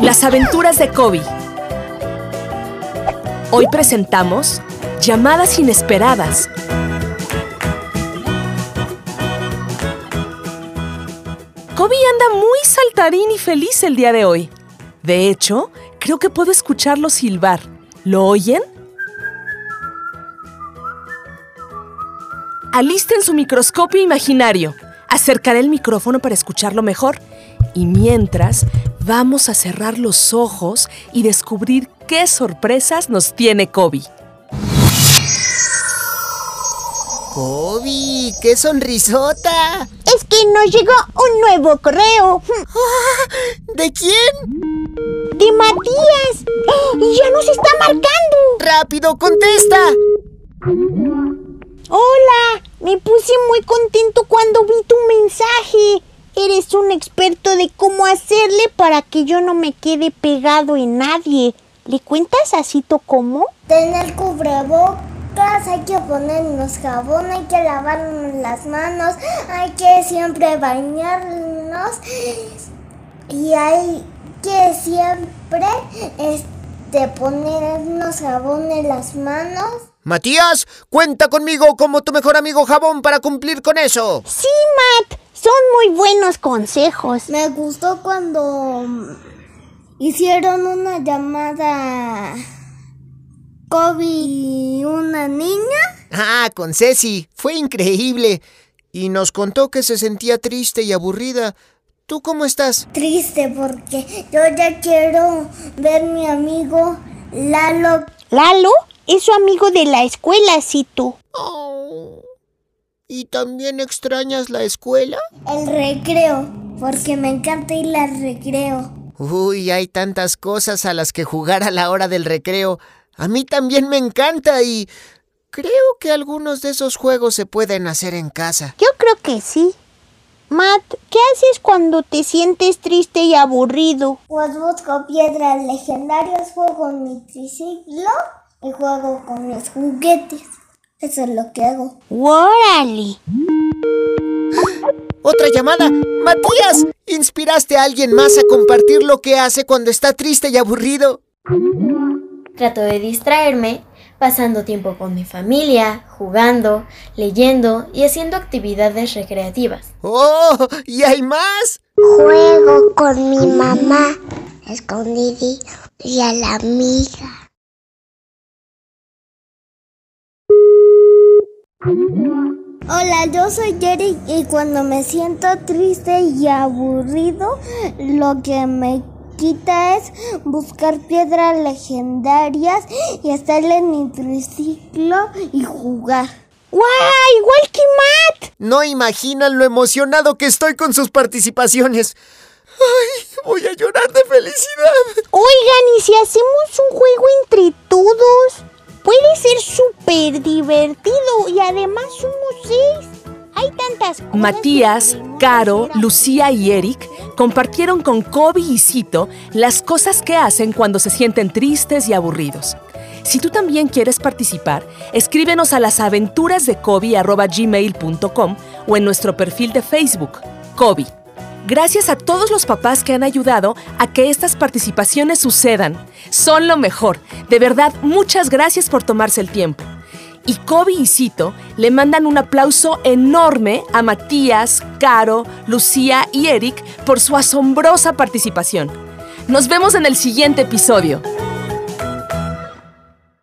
Las aventuras de Kobe. Hoy presentamos Llamadas Inesperadas. Kobe anda muy saltarín y feliz el día de hoy. De hecho, creo que puedo escucharlo silbar. ¿Lo oyen? Alisten su microscopio imaginario. Acercaré el micrófono para escucharlo mejor. Y mientras, vamos a cerrar los ojos y descubrir qué sorpresas nos tiene Kobe. Kobe, qué sonrisota. Es que nos llegó un nuevo correo. ¿De quién? De Matías. Y ya nos está marcando. Rápido, contesta. Hola, me puse muy contento cuando vi tu mensaje. Eres un experto de cómo hacerle para que yo no me quede pegado en nadie. ¿Le cuentas así cómo? Tener cubrebocas, hay que ponernos jabón, hay que lavarnos las manos, hay que siempre bañarnos y hay que siempre este, ponernos jabón en las manos. Matías, cuenta conmigo como tu mejor amigo jabón para cumplir con eso. Sí, Matt, son muy buenos consejos. Me gustó cuando hicieron una llamada Kobe y una niña. Ah, con Ceci. Fue increíble. Y nos contó que se sentía triste y aburrida. ¿Tú cómo estás? Triste porque yo ya quiero ver mi amigo Lalo. ¿Lalo? Es su amigo de la escuela, sí tú. Oh. ¿Y también extrañas la escuela? El recreo, porque me encanta ir al recreo. Uy, hay tantas cosas a las que jugar a la hora del recreo. A mí también me encanta y creo que algunos de esos juegos se pueden hacer en casa. Yo creo que sí. Matt, ¿qué haces cuando te sientes triste y aburrido? Pues busco piedras legendarias, juego en mi triciclo y juego con mis juguetes. Eso es lo que hago. ¡Órale! ¡Otra llamada! ¡Matías! ¿Inspiraste a alguien más a compartir lo que hace cuando está triste y aburrido? Trato de distraerme pasando tiempo con mi familia, jugando, leyendo y haciendo actividades recreativas. ¡Oh! ¿Y hay más? Juego con mi mamá, escondidí y a la amiga. Hola, yo soy Jerry y cuando me siento triste y aburrido, lo que me quita es buscar piedras legendarias y estar en mi triciclo y jugar. ¡Guau! ¡Igual que Matt! No imaginan lo emocionado que estoy con sus participaciones. ¡Ay! Voy a llorar de felicidad. Oigan, ¿y si hacemos un juego entre todos? Puede ser súper divertido Matías, Caro, Lucía y Eric compartieron con Kobe y Cito las cosas que hacen cuando se sienten tristes y aburridos. Si tú también quieres participar, escríbenos a las aventuras de gmail.com o en nuestro perfil de Facebook, Kobe. Gracias a todos los papás que han ayudado a que estas participaciones sucedan. Son lo mejor. De verdad, muchas gracias por tomarse el tiempo. Y Kobe y Cito le mandan un aplauso enorme a Matías, Caro, Lucía y Eric por su asombrosa participación. Nos vemos en el siguiente episodio.